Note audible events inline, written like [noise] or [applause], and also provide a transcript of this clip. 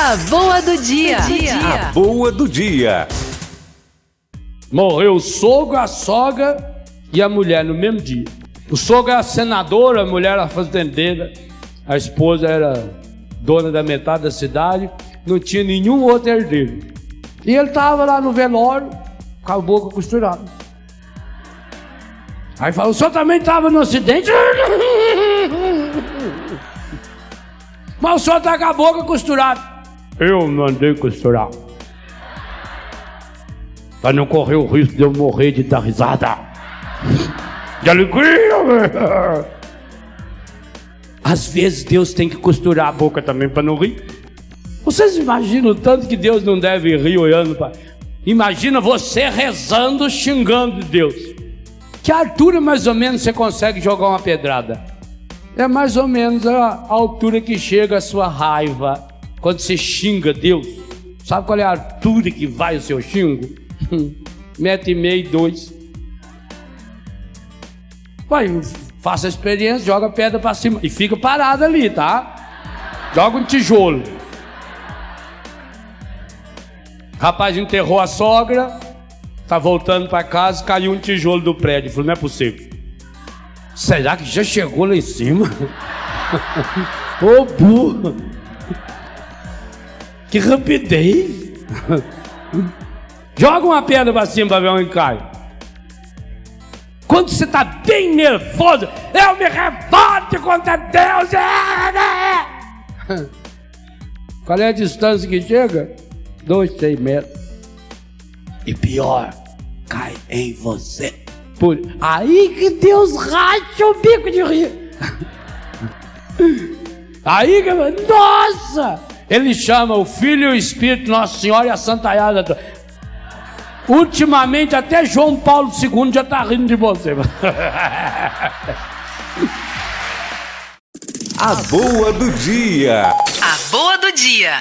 A boa do dia. A boa do dia. Morreu o sogro, a sogra e a mulher no mesmo dia. O sogro era senador, a mulher era fazendeira, a esposa era dona da metade da cidade, não tinha nenhum outro herdeiro. E ele estava lá no velório, com a boca costurada. Aí falou: o senhor também estava no acidente? [laughs] Mas o senhor está com a boca costurada. Eu mandei costurar. Para não correr o risco de eu morrer de dar risada. De alegria. Às vezes Deus tem que costurar a boca também para não rir. Vocês imaginam o tanto que Deus não deve rir olhando para. Imagina você rezando, xingando Deus. Que altura mais ou menos você consegue jogar uma pedrada? É mais ou menos a altura que chega a sua raiva quando você xinga Deus. Sabe qual é a altura que vai o seu xingo? [laughs] Metro e meio, dois. Vai, faça a experiência, joga pedra para cima e fica parado ali, tá? Joga um tijolo. Rapaz enterrou a sogra, tá voltando para casa, caiu um tijolo do prédio. Falou, não é possível. Será que já chegou lá em cima? [laughs] Ô burro! Que rapidez! [laughs] Joga uma pedra para cima para ver onde cai. Quando você está bem nervoso, eu me revolto contra Deus. [laughs] Qual é a distância que chega? Dois, três metros. E pior, cai em você. Por... Aí que Deus racha o bico de rir. [laughs] Aí que. Nossa! Ele chama o Filho e o Espírito, Nossa Senhora e a Santa Yada. Ultimamente, até João Paulo II já está rindo de você. [laughs] A boa do dia. A boa do dia.